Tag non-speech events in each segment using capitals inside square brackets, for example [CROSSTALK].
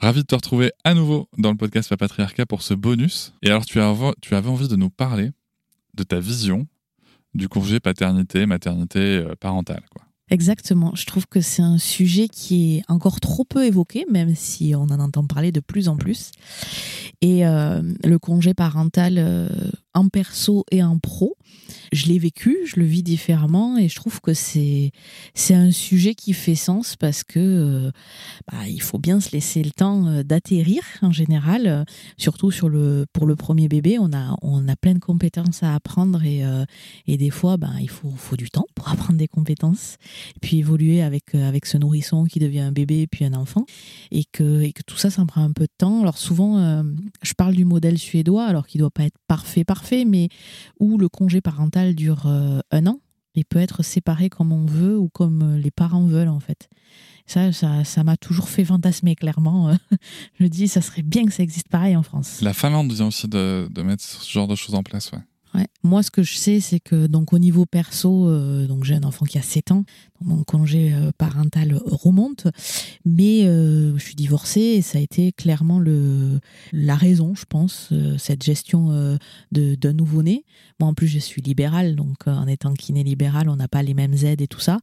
Ravi de te retrouver à nouveau dans le podcast Papatriarcat pour ce bonus. Et alors, tu, tu avais envie de nous parler de ta vision du congé paternité, maternité, euh, parentale, quoi. Exactement. Je trouve que c'est un sujet qui est encore trop peu évoqué, même si on en entend parler de plus en plus. Et euh, le congé parental euh, en perso et en pro, je l'ai vécu, je le vis différemment et je trouve que c'est c'est un sujet qui fait sens parce que euh, bah, il faut bien se laisser le temps d'atterrir en général, surtout sur le pour le premier bébé, on a on a plein de compétences à apprendre et et des fois bah, il faut faut du temps pour apprendre des compétences et puis évoluer avec, euh, avec ce nourrisson qui devient un bébé puis un enfant, et que, et que tout ça, ça me prend un peu de temps. Alors souvent, euh, je parle du modèle suédois, alors qu'il ne doit pas être parfait, parfait, mais où le congé parental dure euh, un an et peut être séparé comme on veut ou comme les parents veulent en fait. Ça, ça, m'a toujours fait fantasmer clairement. [LAUGHS] je dis, ça serait bien que ça existe pareil en France. La Finlande vient aussi de, de mettre ce genre de choses en place, ouais. Moi, ce que je sais, c'est que donc au niveau perso, euh, donc j'ai un enfant qui a 7 ans, mon congé euh, parental remonte, mais euh, je suis divorcée et ça a été clairement le la raison, je pense, cette gestion d'un nouveau-né. Moi, en plus, je suis libérale, donc en étant kiné libérale, on n'a pas les mêmes aides et tout ça.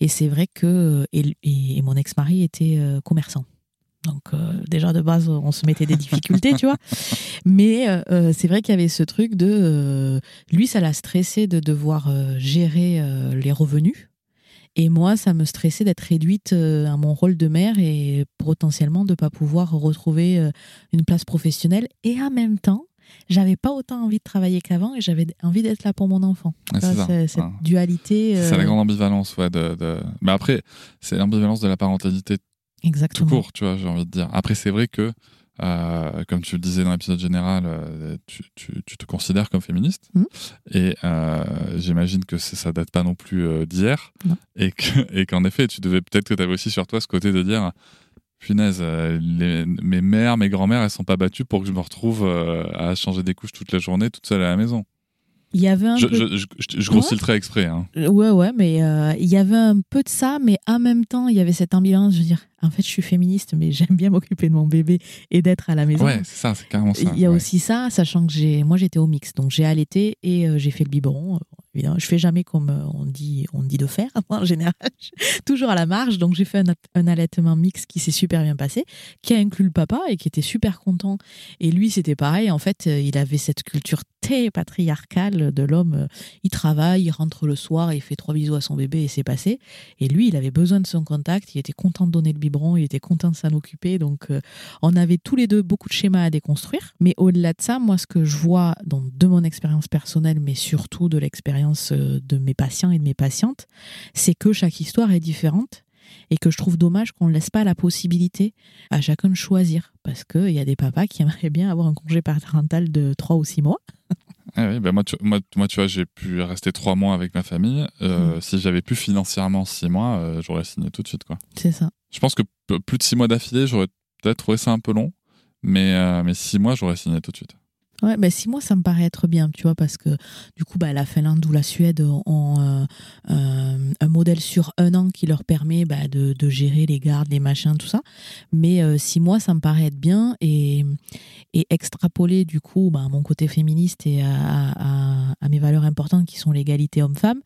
Et c'est vrai que et mon ex-mari était commerçant. Donc euh, déjà de base, on se mettait des difficultés, tu vois. Mais euh, euh, c'est vrai qu'il y avait ce truc de... lui, ça l'a stressé de devoir gérer les revenus. Et moi, ça me stressait d'être réduite à mon rôle de mère et potentiellement de ne pas pouvoir retrouver une place professionnelle. Et en même temps, j'avais pas autant envie de travailler qu'avant et j'avais envie d'être là pour mon enfant. c'est ça, cette dualité. C'est la grande ambivalence, ouais. De, Mais après, c'est l'ambivalence de la parentalité Exactement. Tout court, tu vois, j'ai envie de dire. Après, c'est vrai que, euh, comme tu le disais dans l'épisode général, euh, tu, tu, tu, te considères comme féministe. Mmh. Et euh, j'imagine que ça date pas non plus d'hier. Et qu'en et effet, tu devais peut-être que tu avais aussi sur toi ce côté de dire punaise, les, mes mères, mes grand-mères, elles sont pas battues pour que je me retrouve à changer des couches toute la journée, toute seule à la maison. Il y avait un je, peu... je, je, je grossis le trait exprès. Hein. Ouais, ouais, mais il y avait un peu de ça, mais en même temps, il y avait cette ambiance, je veux dire, en fait, je suis féministe, mais [LAUGHS] j'aime bien m'occuper de mon bébé et d'être à la maison. Ouais, c'est ça, c'est carrément ça. Il y a aussi ça, sachant que j'ai, moi, j'étais au mix, donc j'ai allaité et euh, j'ai fait le biberon. Évidemment, je fais jamais comme euh, on dit, on dit de faire [LAUGHS] en général, [LAUGHS] toujours à la marge. Donc j'ai fait un, allaitement mix qui s'est super bien passé, qui a inclus le papa et qui était super content. Et lui, c'était pareil. En fait, euh, il avait cette culture très patriarcale de l'homme. Il travaille, il rentre le soir, il fait trois bisous à son bébé et c'est passé. Et lui, il avait besoin de son contact. Il était content de donner le biberon il était content de s'en occuper. Donc, euh, on avait tous les deux beaucoup de schémas à déconstruire. Mais au-delà de ça, moi, ce que je vois donc, de mon expérience personnelle, mais surtout de l'expérience euh, de mes patients et de mes patientes, c'est que chaque histoire est différente et que je trouve dommage qu'on ne laisse pas la possibilité à chacun de choisir. Parce qu'il y a des papas qui aimeraient bien avoir un congé parental de 3 ou 6 mois. [LAUGHS] Ah oui, bah moi, tu, moi, moi, tu vois, j'ai pu rester trois mois avec ma famille. Euh, mm. Si j'avais pu financièrement six mois, euh, j'aurais signé tout de suite. quoi. C'est ça. Je pense que plus de six mois d'affilée, j'aurais peut-être trouvé ça un peu long. Mais, euh, mais six mois, j'aurais signé tout de suite. Ouais, ben six mois, ça me paraît être bien, tu vois, parce que du coup, bah, la Finlande ou la Suède ont euh, euh, un modèle sur un an qui leur permet bah, de, de, gérer les gardes, les machins, tout ça. Mais euh, six mois, ça me paraît être bien et, et extrapoler du coup bah, mon côté féministe et à mes valeurs importantes qui sont l'égalité homme-femme.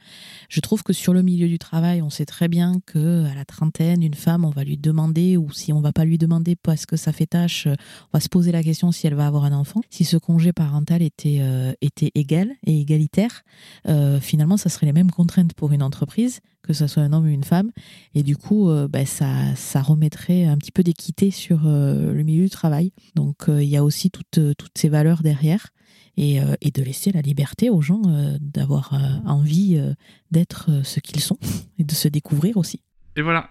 Je trouve que sur le milieu du travail, on sait très bien que à la trentaine, une femme, on va lui demander ou si on va pas lui demander parce que ça fait tâche, on va se poser la question si elle va avoir un enfant. Si ce congé parental était, euh, était égal et égalitaire, euh, finalement, ça serait les mêmes contraintes pour une entreprise, que ce soit un homme ou une femme. Et du coup, euh, bah, ça, ça remettrait un petit peu d'équité sur le milieu du travail. Donc, il y a aussi toutes, toutes ces valeurs derrière. Et, et, de laisser la liberté aux gens d'avoir envie d'être ce qu'ils sont [LAUGHS] et de se découvrir aussi. Et voilà,